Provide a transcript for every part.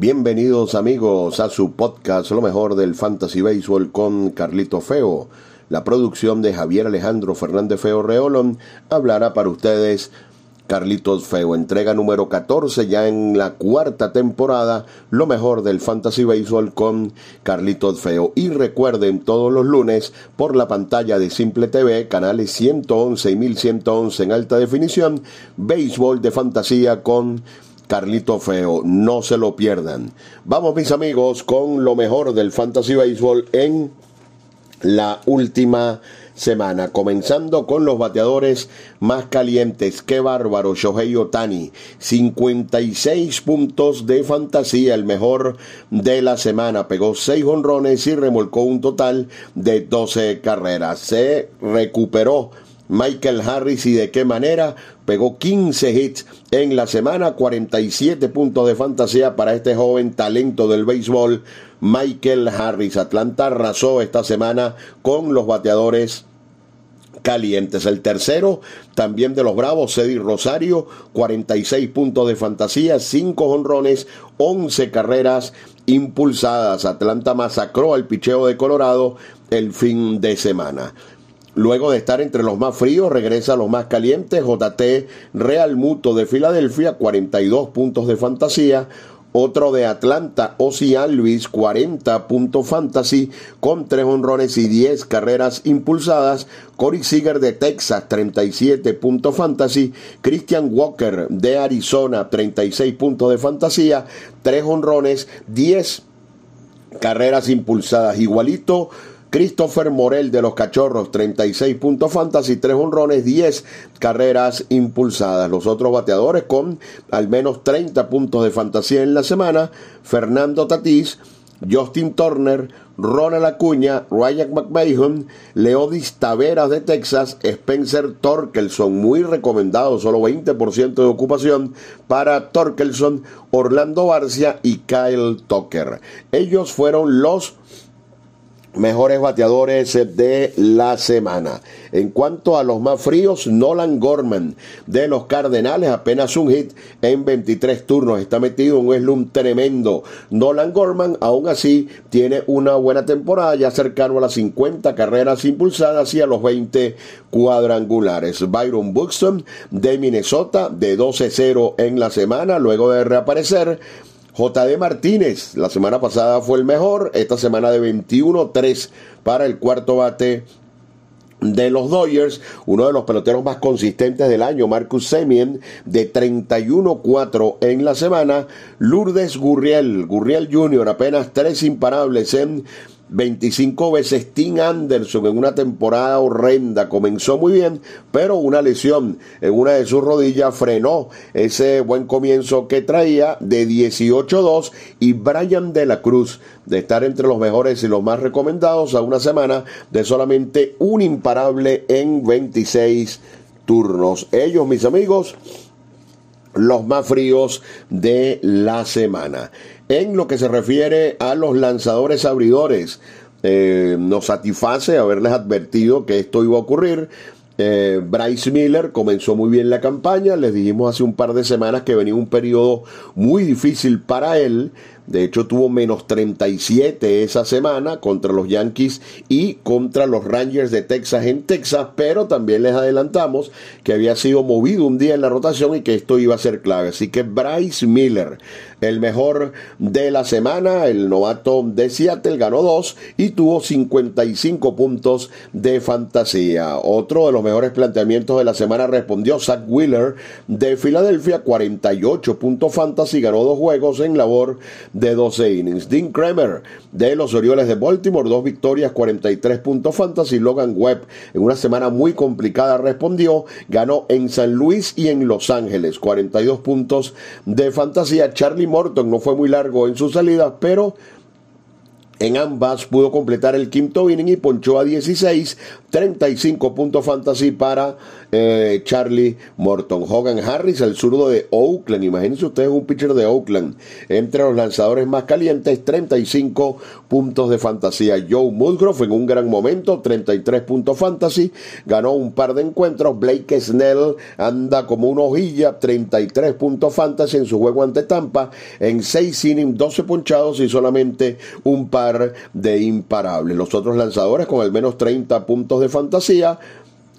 Bienvenidos amigos a su podcast Lo mejor del Fantasy Baseball con Carlito Feo. La producción de Javier Alejandro Fernández Feo Reolón hablará para ustedes Carlitos Feo, entrega número 14 ya en la cuarta temporada, lo mejor del Fantasy Baseball con Carlitos Feo. Y recuerden todos los lunes por la pantalla de Simple TV, canales 111 y 1111 en alta definición, béisbol de fantasía con Carlito Feo. No se lo pierdan. Vamos mis amigos con lo mejor del Fantasy Baseball en la última semana, comenzando con los bateadores más calientes. Qué bárbaro, Shohei Otani. 56 puntos de fantasía, el mejor de la semana. Pegó 6 honrones y remolcó un total de 12 carreras. Se recuperó Michael Harris y de qué manera pegó 15 hits en la semana, 47 puntos de fantasía para este joven talento del béisbol, Michael Harris. Atlanta arrasó esta semana con los bateadores calientes. El tercero, también de los Bravos, Cedi Rosario, 46 puntos de fantasía, 5 honrones, 11 carreras impulsadas. Atlanta masacró al picheo de Colorado el fin de semana. Luego de estar entre los más fríos, regresa a los más calientes. JT Real Muto de Filadelfia, 42 puntos de fantasía. Otro de Atlanta, Ozzy Alvis, 40 puntos fantasy, con 3 honrones y 10 carreras impulsadas. Corey Seager de Texas, 37 puntos fantasy. Christian Walker de Arizona, 36 puntos de fantasía, 3 honrones, 10 carreras impulsadas. Igualito Christopher Morel de los Cachorros, 36 puntos fantasy, 3 honrones, 10 carreras impulsadas. Los otros bateadores con al menos 30 puntos de fantasía en la semana, Fernando Tatís, Justin Turner, Ronald Acuña, Ryan McMahon, Leodis Taveras de Texas, Spencer Torkelson, muy recomendado, solo 20% de ocupación para Torkelson, Orlando Barcia y Kyle Tucker. Ellos fueron los mejores bateadores de la semana. En cuanto a los más fríos, Nolan Gorman de los Cardenales, apenas un hit en 23 turnos, está metido en un slum tremendo. Nolan Gorman, aún así, tiene una buena temporada, ya cercano a las 50 carreras impulsadas y a los 20 cuadrangulares. Byron Buxton de Minnesota, de 12-0 en la semana, luego de reaparecer. JD Martínez, la semana pasada fue el mejor, esta semana de 21-3 para el cuarto bate de los Dodgers, uno de los peloteros más consistentes del año, Marcus Semien, de 31-4 en la semana, Lourdes Gurriel, Gurriel Jr., apenas tres imparables en 25 veces Tim Anderson en una temporada horrenda. Comenzó muy bien, pero una lesión en una de sus rodillas frenó ese buen comienzo que traía de 18-2 y Brian de la Cruz de estar entre los mejores y los más recomendados a una semana de solamente un imparable en 26 turnos. Ellos, mis amigos, los más fríos de la semana. En lo que se refiere a los lanzadores abridores, eh, nos satisface haberles advertido que esto iba a ocurrir. Eh, Bryce Miller comenzó muy bien la campaña, les dijimos hace un par de semanas que venía un periodo muy difícil para él, de hecho, tuvo menos 37 esa semana contra los Yankees y contra los Rangers de Texas en Texas, pero también les adelantamos que había sido movido un día en la rotación y que esto iba a ser clave. Así que Bryce Miller, el mejor de la semana, el novato de Seattle, ganó dos y tuvo 55 puntos de fantasía. Otro de los mejores planteamientos de la semana respondió Zach Wheeler de Filadelfia, 48 puntos fantasy, ganó dos juegos en labor de 12 innings. Dean Kramer de los Orioles de Baltimore, dos victorias, 43 puntos fantasy. Logan Webb en una semana muy complicada respondió, ganó en San Luis y en Los Ángeles, 42 puntos de fantasía. Charlie Morton no fue muy largo en su salida, pero En ambas pudo completar el quinto inning y ponchó a 16, 35 puntos fantasy para eh, Charlie Morton. Hogan Harris, el zurdo de Oakland. Imagínense ustedes un pitcher de Oakland. Entre los lanzadores más calientes, 35 puntos de fantasía. Joe Musgrove en un gran momento, 33 puntos fantasy. Ganó un par de encuentros. Blake Snell anda como una hojilla, 33 puntos fantasy en su juego ante Tampa. En 6 innings, 12 ponchados y solamente un par de imparables. Los otros lanzadores con al menos 30 puntos de fantasía.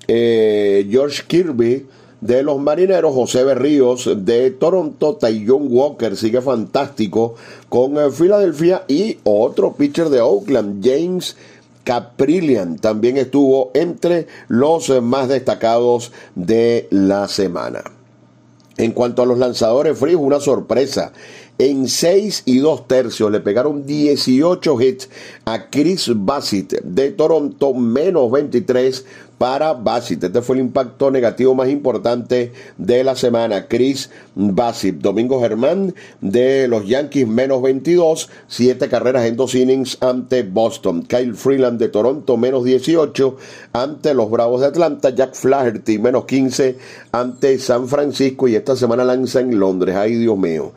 Eh, George Kirby de los Marineros, José Berríos de Toronto, John Walker sigue fantástico con eh, Filadelfia y otro pitcher de Oakland, James Caprillian, también estuvo entre los eh, más destacados de la semana. En cuanto a los lanzadores fríos, una sorpresa. En 6 y 2 tercios le pegaron 18 hits a Chris Bassett de Toronto, menos 23 para Bassett. Este fue el impacto negativo más importante de la semana. Chris Bassett. Domingo Germán de los Yankees, menos 22. 7 carreras en 2 innings ante Boston. Kyle Freeland de Toronto, menos 18 ante los Bravos de Atlanta. Jack Flaherty, menos 15 ante San Francisco. Y esta semana lanza en Londres. Ay, Dios mío.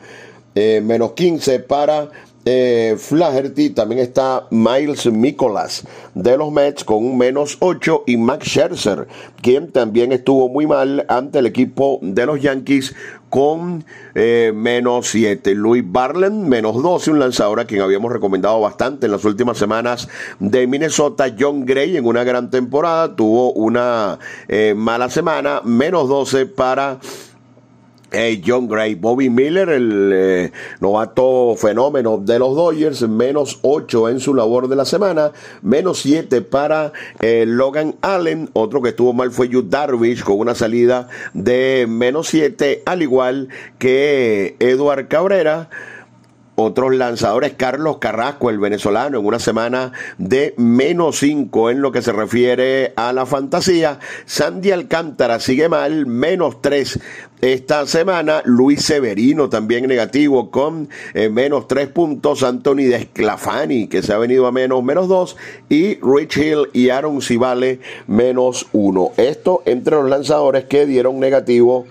Eh, menos 15 para eh, Flaherty, también está Miles Mikolas de los Mets con un menos 8 y Max Scherzer, quien también estuvo muy mal ante el equipo de los Yankees con eh, menos 7. Louis Barlen, menos 12, un lanzador a quien habíamos recomendado bastante en las últimas semanas de Minnesota. John Gray en una gran temporada, tuvo una mala semana, menos 12 para John Gray, Bobby Miller, el eh, novato fenómeno de los Dodgers, menos 8 en su labor de la semana, menos 7 para eh, Logan Allen, otro que estuvo mal fue Yu Darvish con una salida de menos 7, al igual que Eduard Cabrera. Otros lanzadores, Carlos Carrasco, el venezolano, en una semana de menos 5 en lo que se refiere a la fantasía. Sandy Alcántara sigue mal, menos 3 esta semana. Luis Severino también negativo con eh, menos 3 puntos. Anthony Desclafani, que se ha venido a menos, menos 2. Y Rich Hill y Aaron Civale, menos 1. Esto entre los lanzadores que dieron negativo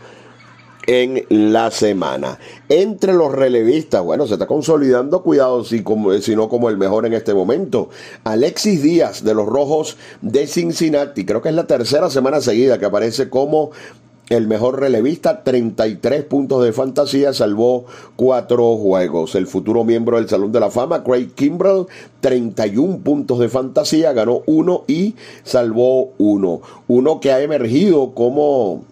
en la semana. Entre los relevistas, bueno, se está consolidando, cuidado si, como, si no como el mejor en este momento. Alexis Díaz de los Rojos de Cincinnati, creo que es la tercera semana seguida que aparece como el mejor relevista, 33 puntos de fantasía, salvó cuatro juegos. El futuro miembro del Salón de la Fama, Craig Kimbrell, 31 puntos de fantasía, ganó uno y salvó uno. Uno que ha emergido como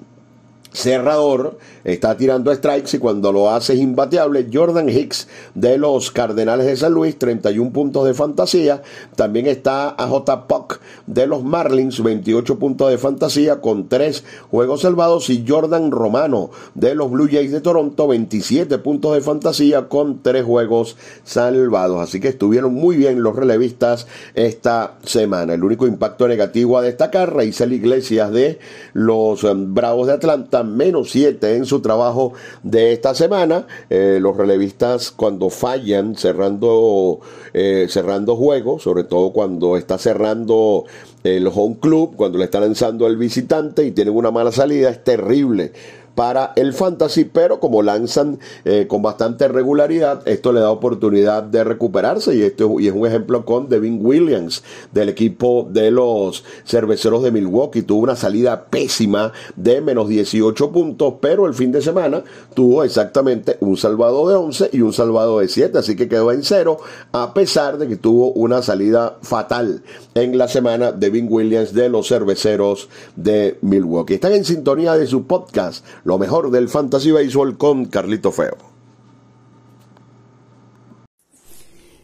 cerrador, está tirando strikes y cuando lo hace es imbateable. Jordan Hicks de los Cardenales de San Luis, 31 puntos de fantasía. También está AJ Puck de los Marlins, 28 puntos de fantasía con 3 juegos salvados. Y Jordan Romano de los Blue Jays de Toronto, 27 puntos de fantasía con 3 juegos salvados. Así que estuvieron muy bien los relevistas esta semana. El único impacto negativo a destacar, Raizel Iglesias de los um, Bravos de Atlanta, menos 7 en su trabajo de esta semana. Eh, los relevistas cuando fallan cerrando, eh, cerrando juegos, sobre todo cuando está cerrando el home club, cuando le está lanzando el visitante y tienen una mala salida, es terrible para el fantasy, pero como lanzan eh, con bastante regularidad, esto le da oportunidad de recuperarse y esto y es un ejemplo con Devin Williams del equipo de los cerveceros de Milwaukee. Tuvo una salida pésima de menos 18 puntos, pero el fin de semana tuvo exactamente un salvado de 11 y un salvado de 7, así que quedó en cero, a pesar de que tuvo una salida fatal en la semana Devin Williams de los cerveceros de Milwaukee. Están en sintonía de su podcast lo mejor del Fantasy Baseball con Carlito Feo.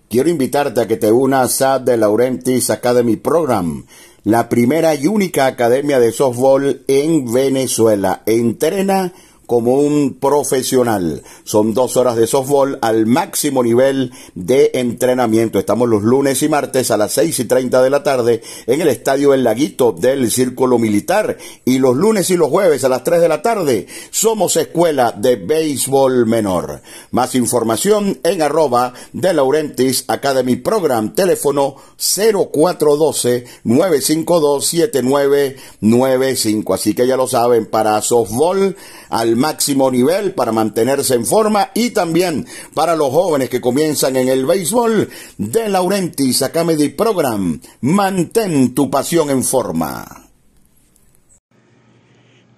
Quiero invitarte a que te unas a The Laurentis Academy Program, la primera y única academia de softball en Venezuela. Entrena como un profesional. Son dos horas de softball al máximo nivel de entrenamiento. Estamos los lunes y martes a las seis y treinta de la tarde en el estadio El Laguito del Círculo Militar y los lunes y los jueves a las tres de la tarde somos escuela de béisbol menor. Más información en arroba de Laurentis Academy Program, teléfono 0412 952 7995. Así que ya lo saben, para softball al máximo nivel para mantenerse en forma y también para los jóvenes que comienzan en el béisbol de Laurentis Academy Program. Mantén tu pasión en forma.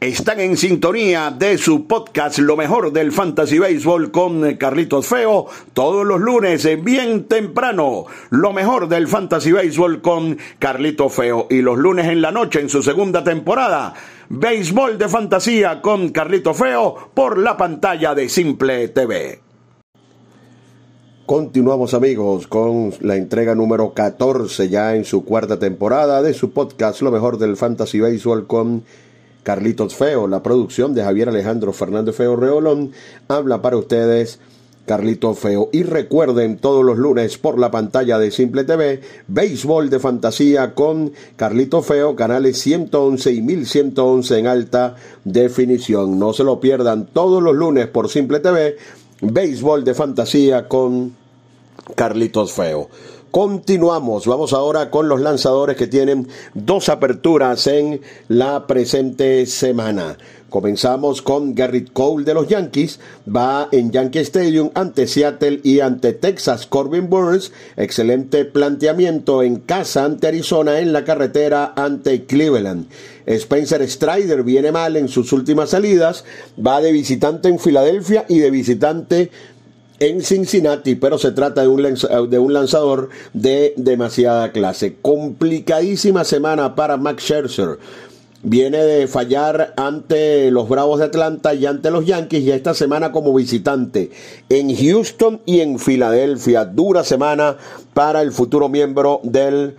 Están en sintonía de su podcast Lo mejor del Fantasy Baseball con Carlitos Feo todos los lunes bien temprano. Lo mejor del Fantasy Baseball con Carlitos Feo y los lunes en la noche en su segunda temporada. Béisbol de fantasía con Carlitos Feo por la pantalla de Simple TV. Continuamos amigos con la entrega número 14 ya en su cuarta temporada de su podcast Lo mejor del Fantasy Baseball con Carlitos Feo, la producción de Javier Alejandro Fernández Feo Reolón, habla para ustedes Carlitos Feo. Y recuerden todos los lunes por la pantalla de Simple TV, Béisbol de Fantasía con Carlitos Feo, canales 111 y 1111 en alta definición. No se lo pierdan todos los lunes por Simple TV, Béisbol de Fantasía con Carlitos Feo. Continuamos, vamos ahora con los lanzadores que tienen dos aperturas en la presente semana. Comenzamos con Garrett Cole de los Yankees, va en Yankee Stadium ante Seattle y ante Texas. Corbin Burns, excelente planteamiento en casa ante Arizona, en la carretera ante Cleveland. Spencer Strider viene mal en sus últimas salidas, va de visitante en Filadelfia y de visitante en Cincinnati, pero se trata de un, de un lanzador de demasiada clase. Complicadísima semana para Max Scherzer. Viene de fallar ante los Bravos de Atlanta y ante los Yankees y esta semana como visitante en Houston y en Filadelfia. Dura semana para el futuro miembro del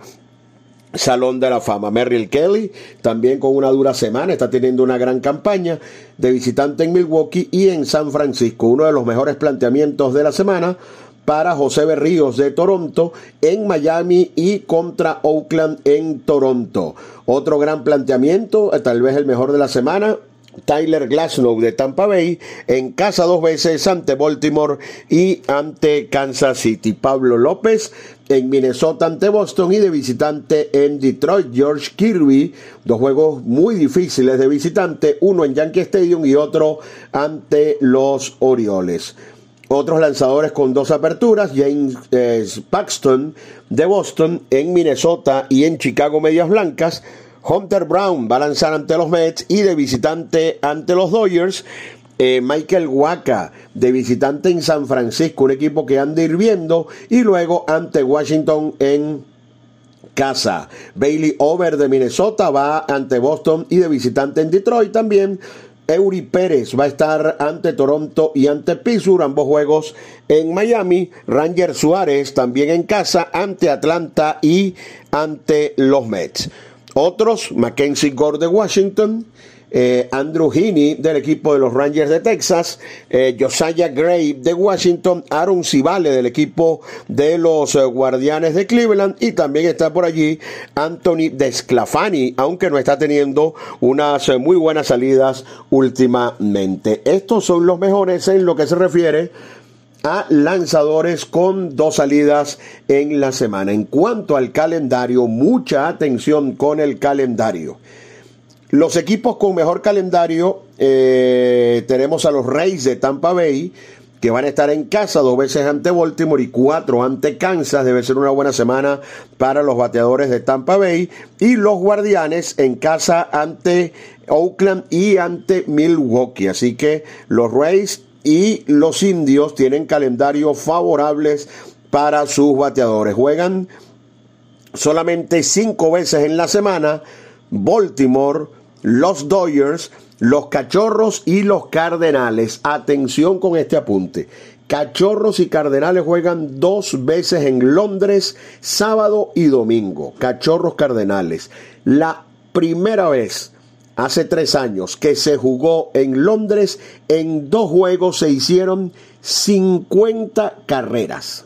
Salón de la Fama. Merrill Kelly, también con una dura semana, está teniendo una gran campaña de visitante en Milwaukee y en San Francisco. Uno de los mejores planteamientos de la semana para José Berríos de Toronto en Miami y contra Oakland en Toronto. Otro gran planteamiento, tal vez el mejor de la semana, Tyler Glasnow de Tampa Bay en casa dos veces ante Baltimore y ante Kansas City. Pablo López en Minnesota ante Boston y de visitante en Detroit. George Kirby, dos juegos muy difíciles de visitante, uno en Yankee Stadium y otro ante los Orioles. Otros lanzadores con dos aperturas, James eh, Paxton de Boston en Minnesota y en Chicago Medias Blancas. Hunter Brown va a lanzar ante los Mets y de visitante ante los Dodgers. Eh, Michael Waka de visitante en San Francisco, un equipo que anda hirviendo, y luego ante Washington en casa. Bailey Over de Minnesota va ante Boston y de visitante en Detroit también. Eury Pérez va a estar ante Toronto y ante Pittsburgh, ambos juegos en Miami. Ranger Suárez también en casa ante Atlanta y ante los Mets. Otros, Mackenzie Gore de Washington, eh, Andrew Heaney del equipo de los Rangers de Texas, eh, Josiah Gray de Washington, Aaron Civale del equipo de los eh, Guardianes de Cleveland y también está por allí Anthony Desclafani, aunque no está teniendo unas muy buenas salidas últimamente. Estos son los mejores en lo que se refiere a lanzadores con dos salidas en la semana. En cuanto al calendario, mucha atención con el calendario. Los equipos con mejor calendario eh, tenemos a los Reyes de Tampa Bay, que van a estar en casa dos veces ante Baltimore y cuatro ante Kansas. Debe ser una buena semana para los bateadores de Tampa Bay. Y los Guardianes en casa ante Oakland y ante Milwaukee. Así que los Rays y los indios tienen calendarios favorables para sus bateadores. Juegan solamente cinco veces en la semana Baltimore, los Dodgers, los Cachorros y los Cardenales. Atención con este apunte. Cachorros y Cardenales juegan dos veces en Londres, sábado y domingo. Cachorros Cardenales. La primera vez hace tres años, que se jugó en Londres, en dos juegos se hicieron 50 carreras.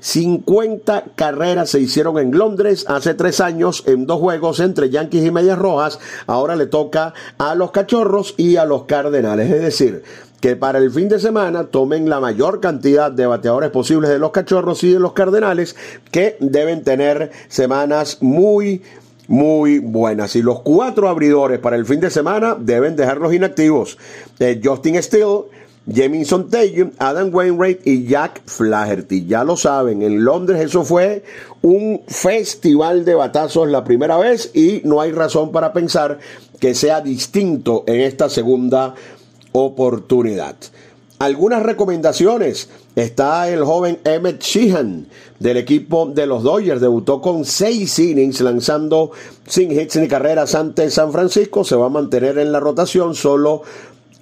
50 carreras se hicieron en Londres hace tres años en dos juegos entre Yankees y Medias Rojas. Ahora le toca a los Cachorros y a los Cardenales. Es decir, que para el fin de semana tomen la mayor cantidad de bateadores posibles de los Cachorros y de los Cardenales, que deben tener semanas muy, muy buenas. Y los cuatro abridores para el fin de semana deben dejarlos inactivos. Eh, Justin Steele Jamison Taylor, Adam Wainwright y Jack Flaherty. Ya lo saben, en Londres eso fue un festival de batazos la primera vez y no hay razón para pensar que sea distinto en esta segunda oportunidad. Algunas recomendaciones. Está el joven Emmett Sheehan del equipo de los Dodgers. Debutó con seis innings lanzando sin hits ni carreras ante San Francisco. Se va a mantener en la rotación solo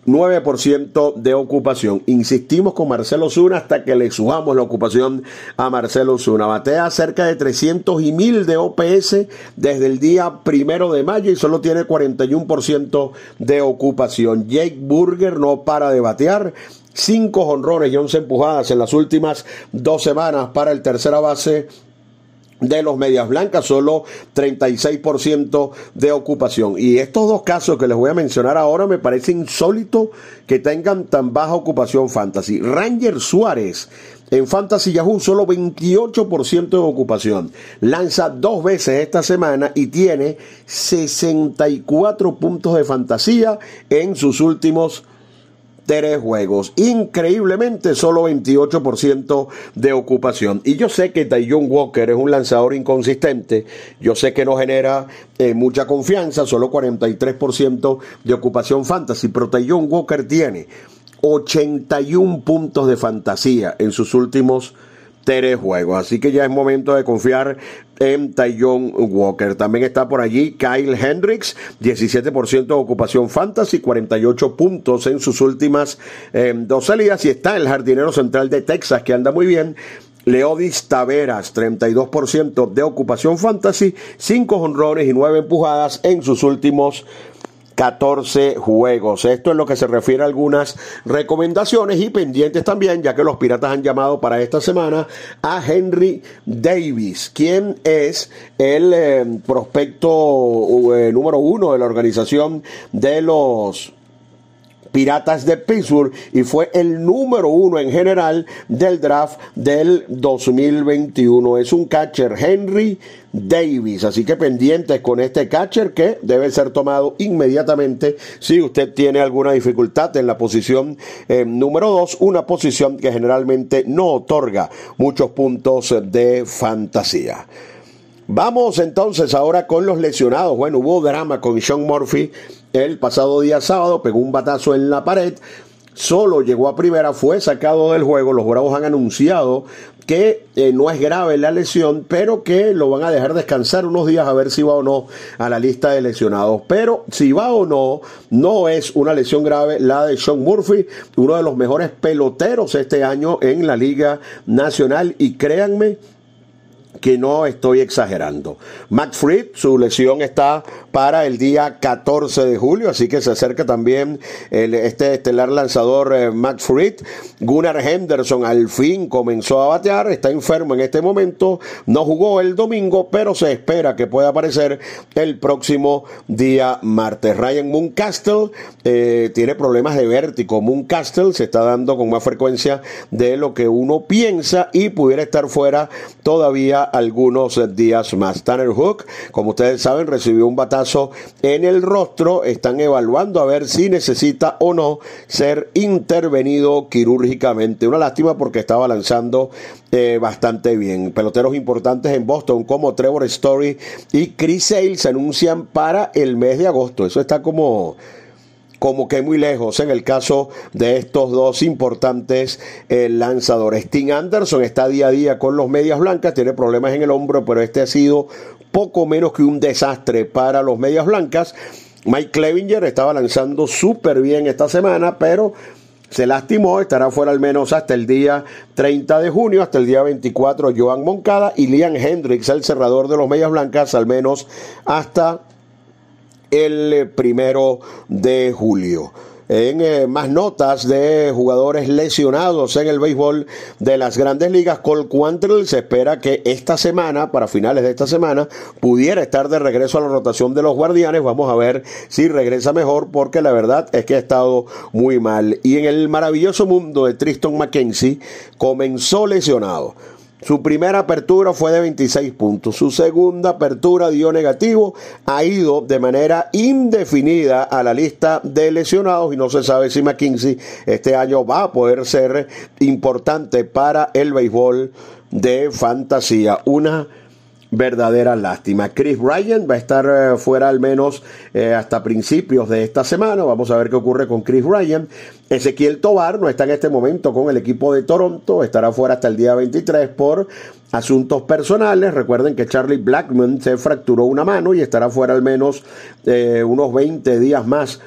9% de ocupación. Insistimos con Marcelo Zuna hasta que le subamos la ocupación a Marcelo Zuna. Batea cerca de 300 y 1000 de OPS desde el día primero de mayo y solo tiene 41% de ocupación. Jake Burger no para de batear. Cinco honrones y 11 empujadas en las últimas dos semanas para el tercera base de los medias blancas, solo 36% de ocupación. Y estos dos casos que les voy a mencionar ahora me parece insólito que tengan tan baja ocupación fantasy. Ranger Suárez en Fantasy Yahoo solo 28% de ocupación. Lanza dos veces esta semana y tiene 64 puntos de fantasía en sus últimos tres juegos. Increíblemente, solo 28% de ocupación. Y yo sé que Tayjon Walker es un lanzador inconsistente. Yo sé que no genera eh, mucha confianza, solo 43% de ocupación fantasy. Pero Tayjon Walker tiene 81 puntos de fantasía en sus últimos tres juegos. Así que ya es momento de confiar en Tyon Walker. También está por allí Kyle Hendricks, 17% de ocupación fantasy, 48 puntos en sus últimas eh, dos salidas. Y está el jardinero central de Texas, que anda muy bien. Leodis Taveras, 32% de ocupación fantasy, 5 honrones y 9 empujadas en sus últimos 14 juegos. Esto es lo que se refiere a algunas recomendaciones y pendientes también, ya que los piratas han llamado para esta semana a Henry Davis, quien es el eh, prospecto eh, número uno de la organización de los Piratas de Pittsburgh y fue el número uno en general del draft del 2021. Es un catcher Henry Davis, así que pendientes con este catcher que debe ser tomado inmediatamente si usted tiene alguna dificultad en la posición eh, número dos, una posición que generalmente no otorga muchos puntos de fantasía. Vamos entonces ahora con los lesionados. Bueno, hubo drama con Sean Murphy el pasado día sábado, pegó un batazo en la pared, solo llegó a primera, fue sacado del juego. Los Bravos han anunciado que eh, no es grave la lesión, pero que lo van a dejar descansar unos días a ver si va o no a la lista de lesionados. Pero si va o no, no es una lesión grave la de Sean Murphy, uno de los mejores peloteros este año en la Liga Nacional. Y créanme, que no estoy exagerando. Max Fried, su lesión está para el día 14 de julio, así que se acerca también este estelar lanzador eh, Max Fried. Gunnar Henderson al fin comenzó a batear, está enfermo en este momento, no jugó el domingo, pero se espera que pueda aparecer el próximo día martes. Ryan Mooncastle eh, tiene problemas de vértigo. Mooncastle se está dando con más frecuencia de lo que uno piensa y pudiera estar fuera todavía algunos días más. Tanner Hook, como ustedes saben, recibió un batazo en el rostro. Están evaluando a ver si necesita o no ser intervenido quirúrgicamente. Una lástima porque estaba lanzando eh, bastante bien. Peloteros importantes en Boston como Trevor Story y Chris Sale se anuncian para el mes de agosto. Eso está como como que muy lejos en el caso de estos dos importantes eh, lanzadores. Tim Anderson está día a día con los medias blancas, tiene problemas en el hombro, pero este ha sido poco menos que un desastre para los medias blancas. Mike Clevinger estaba lanzando súper bien esta semana, pero se lastimó, estará fuera al menos hasta el día 30 de junio, hasta el día 24 Joan Moncada y Liam Hendricks, el cerrador de los Medias Blancas, al menos hasta el primero de julio en eh, más notas de jugadores lesionados en el béisbol de las grandes ligas. Cole se espera que esta semana, para finales de esta semana, pudiera estar de regreso a la rotación de los guardianes. Vamos a ver si regresa mejor, porque la verdad es que ha estado muy mal. Y en el maravilloso mundo de Tristan McKenzie, comenzó lesionado su primera apertura fue de 26 puntos. Su segunda apertura dio negativo. Ha ido de manera indefinida a la lista de lesionados y no se sabe si McKinsey este año va a poder ser importante para el béisbol de fantasía. Una verdadera lástima. Chris Ryan va a estar eh, fuera al menos eh, hasta principios de esta semana. Vamos a ver qué ocurre con Chris Ryan. Ezequiel Tobar no está en este momento con el equipo de Toronto. Estará fuera hasta el día 23 por asuntos personales. Recuerden que Charlie Blackman se fracturó una mano y estará fuera al menos eh, unos 20 días más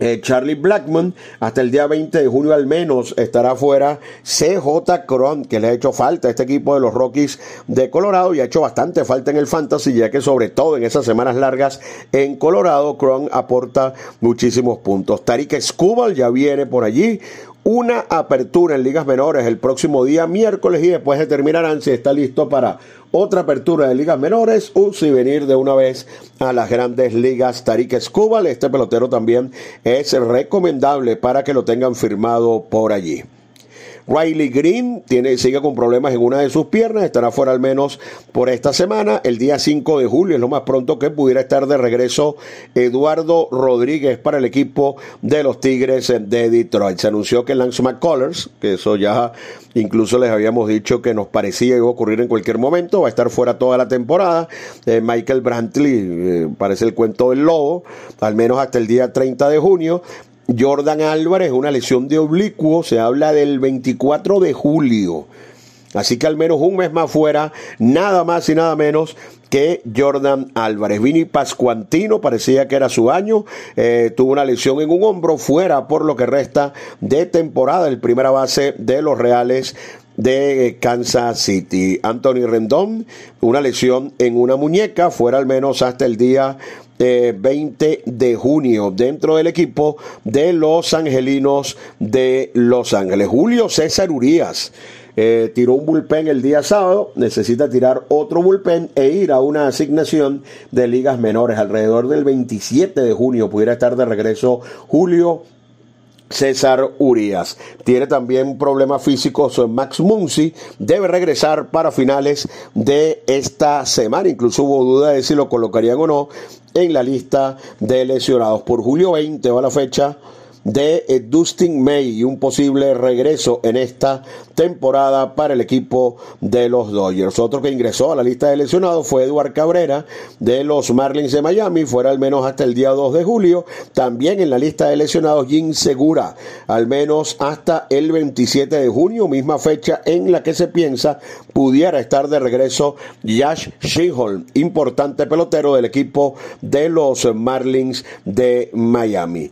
eh, Charlie Blackman, hasta el día 20 de junio al menos estará fuera. CJ Cron, que le ha hecho falta a este equipo de los Rockies de Colorado y ha hecho bastante falta en el Fantasy, ya que sobre todo en esas semanas largas en Colorado, Cron aporta muchísimos puntos. Tariq Skubal ya viene por allí, una apertura en ligas menores el próximo día miércoles y después determinarán si está listo para otra apertura de ligas menores o si venir de una vez a las grandes ligas. Tariq Escobal, este pelotero también es recomendable para que lo tengan firmado por allí. Riley Green tiene, sigue con problemas en una de sus piernas, estará fuera al menos por esta semana. El día 5 de julio es lo más pronto que pudiera estar de regreso Eduardo Rodríguez para el equipo de los Tigres de Detroit. Se anunció que Lance McCullers, que eso ya incluso les habíamos dicho que nos parecía iba a ocurrir en cualquier momento, va a estar fuera toda la temporada. Eh, Michael Brantley, eh, parece el cuento del lobo, al menos hasta el día 30 de junio. Jordan Álvarez, una lesión de oblicuo, se habla del 24 de julio. Así que al menos un mes más fuera, nada más y nada menos que Jordan Álvarez. Vini Pascuantino parecía que era su año, eh, tuvo una lesión en un hombro, fuera por lo que resta de temporada, el primera base de los Reales de Kansas City. Anthony Rendón, una lesión en una muñeca, fuera al menos hasta el día 20 de junio dentro del equipo de los Angelinos de Los Ángeles. Julio César Urias. Eh, tiró un bullpen el día sábado, necesita tirar otro bullpen e ir a una asignación de ligas menores. Alrededor del 27 de junio pudiera estar de regreso Julio César Urias. Tiene también problemas físicos Max Muncy. Debe regresar para finales de esta semana. Incluso hubo duda de si lo colocarían o no en la lista de lesionados. Por julio 20 va la fecha de eh, Dustin May y un posible regreso en esta temporada para el equipo de los Dodgers. Otro que ingresó a la lista de lesionados fue Eduard Cabrera de los Marlins de Miami, fuera al menos hasta el día 2 de julio. También en la lista de lesionados Jim Segura, al menos hasta el 27 de junio, misma fecha en la que se piensa pudiera estar de regreso Yash Sheholm, importante pelotero del equipo de los Marlins de Miami.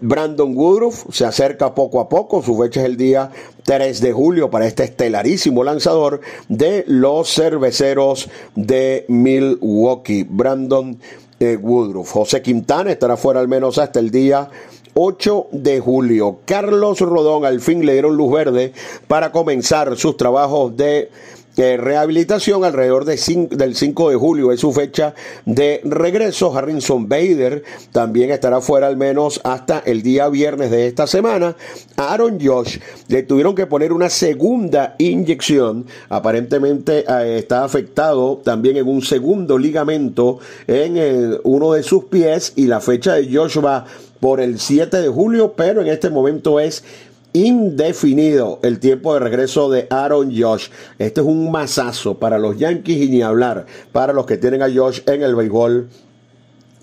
Brandon Woodruff se acerca poco a poco, su fecha es el día 3 de julio para este estelarísimo lanzador de los cerveceros de Milwaukee. Brandon eh, Woodruff. José Quintana estará fuera al menos hasta el día 8 de julio. Carlos Rodón al fin le dieron luz verde para comenzar sus trabajos de rehabilitación alrededor de del 5 de julio es su fecha de regreso. Harrison Bader también estará fuera al menos hasta el día viernes de esta semana. Aaron Josh le tuvieron que poner una segunda inyección. Aparentemente eh, está afectado también en un segundo ligamento en eh, uno de sus pies y la fecha de Josh va por el 7 de julio, pero en este momento es indefinido el tiempo de regreso de Aaron Josh. Este es un masazo para los Yankees y ni hablar para los que tienen a Josh en el béisbol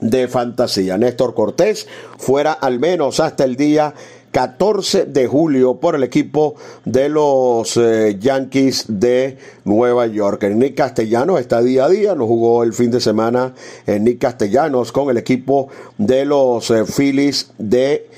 de fantasía. Néstor Cortés fuera al menos hasta el día 14 de julio por el equipo de los eh, Yankees de Nueva York. Nick Castellanos está día a día, no jugó el fin de semana en Nick Castellanos con el equipo de los eh, Phillies de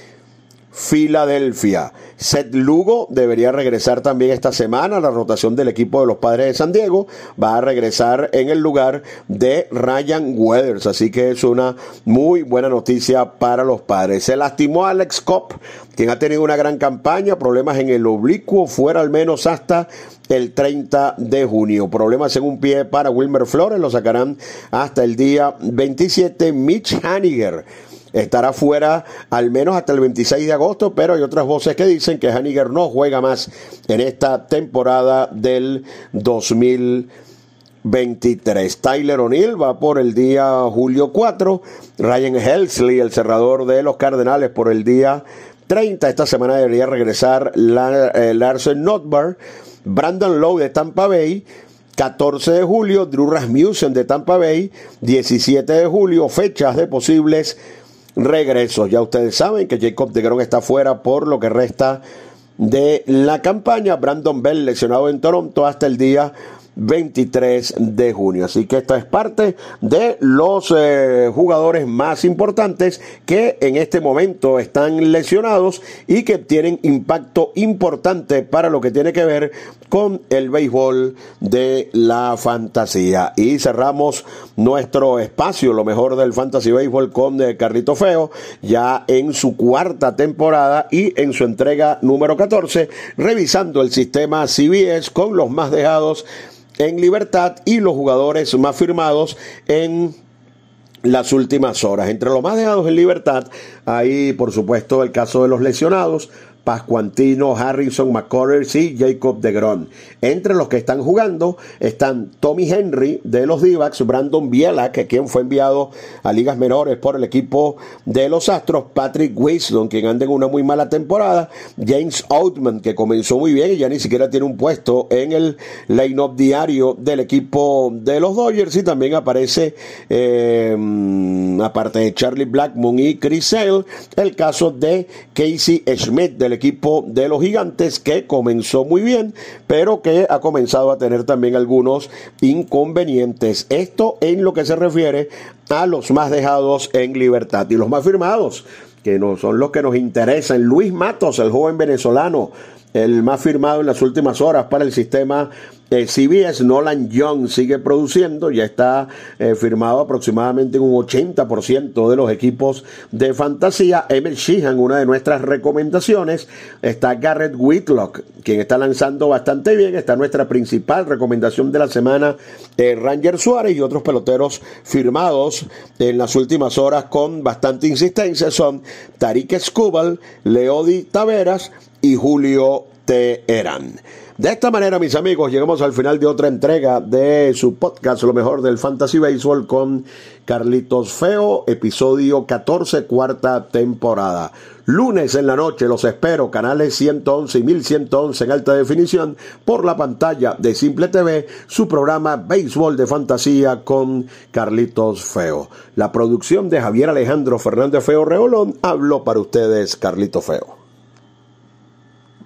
Filadelfia. Seth Lugo debería regresar también esta semana la rotación del equipo de los Padres de San Diego. Va a regresar en el lugar de Ryan Weathers. Así que es una muy buena noticia para los Padres. Se lastimó Alex Cobb, quien ha tenido una gran campaña, problemas en el oblicuo, fuera al menos hasta el 30 de junio. Problemas en un pie para Wilmer Flores, lo sacarán hasta el día 27. Mitch Haniger estará fuera al menos hasta el 26 de agosto, pero hay otras voces que dicen que Haniger no juega más en esta temporada del 2023. Tyler O'Neill va por el día julio 4, Ryan Helsley, el cerrador de los Cardenales, por el día 30. Esta semana debería regresar eh, Larsen Notbar, Brandon Lowe de Tampa Bay, 14 de julio, Drew Rasmussen de Tampa Bay, 17 de julio, fechas de posibles regresos. Ya ustedes saben que Jacob de Gron está fuera por lo que resta de la campaña. Brandon Bell lesionado en Toronto hasta el día 23 de junio. Así que esta es parte de los eh, jugadores más importantes que en este momento están lesionados y que tienen impacto importante para lo que tiene que ver con el béisbol de la fantasía. Y cerramos nuestro espacio, lo mejor del fantasy béisbol con eh, Carlito Feo, ya en su cuarta temporada y en su entrega número 14, revisando el sistema CBS con los más dejados en libertad y los jugadores más firmados en las últimas horas. Entre los más dejados en libertad, hay por supuesto el caso de los lesionados, Pascuantino, Harrison, McCullers y Jacob DeGrom. Entre los que están jugando están Tommy Henry de los d Brandon Biela, que quien fue enviado a ligas menores por el equipo de los Astros, Patrick Wisdom, quien anda en una muy mala temporada, James Outman, que comenzó muy bien y ya ni siquiera tiene un puesto en el line-up diario del equipo de los Dodgers, y también aparece, eh, aparte de Charlie Blackmon y Chris Sale, el caso de Casey Schmidt del equipo de los gigantes que comenzó muy bien, pero que ha comenzado a tener también algunos inconvenientes. Esto en lo que se refiere a los más dejados en libertad y los más firmados que no son los que nos interesan. Luis Matos, el joven venezolano, el más firmado en las últimas horas para el sistema eh, CBS, Nolan Young sigue produciendo, ya está eh, firmado aproximadamente en un 80% de los equipos de fantasía. Emil Sheehan, una de nuestras recomendaciones, está Garrett Whitlock, quien está lanzando bastante bien, está nuestra principal recomendación de la semana, eh, Ranger Suárez y otros peloteros firmados en las últimas horas con bastante insistencia son Tariq Skubal, Leodi Taveras y Julio Teherán. De esta manera, mis amigos, llegamos al final de otra entrega de su podcast, lo mejor del Fantasy Baseball con Carlitos Feo, episodio 14, cuarta temporada. Lunes en la noche los espero, canales 111 y 1111 en alta definición, por la pantalla de Simple TV, su programa Béisbol de Fantasía con Carlitos Feo. La producción de Javier Alejandro Fernández Feo Reolón habló para ustedes Carlitos Feo.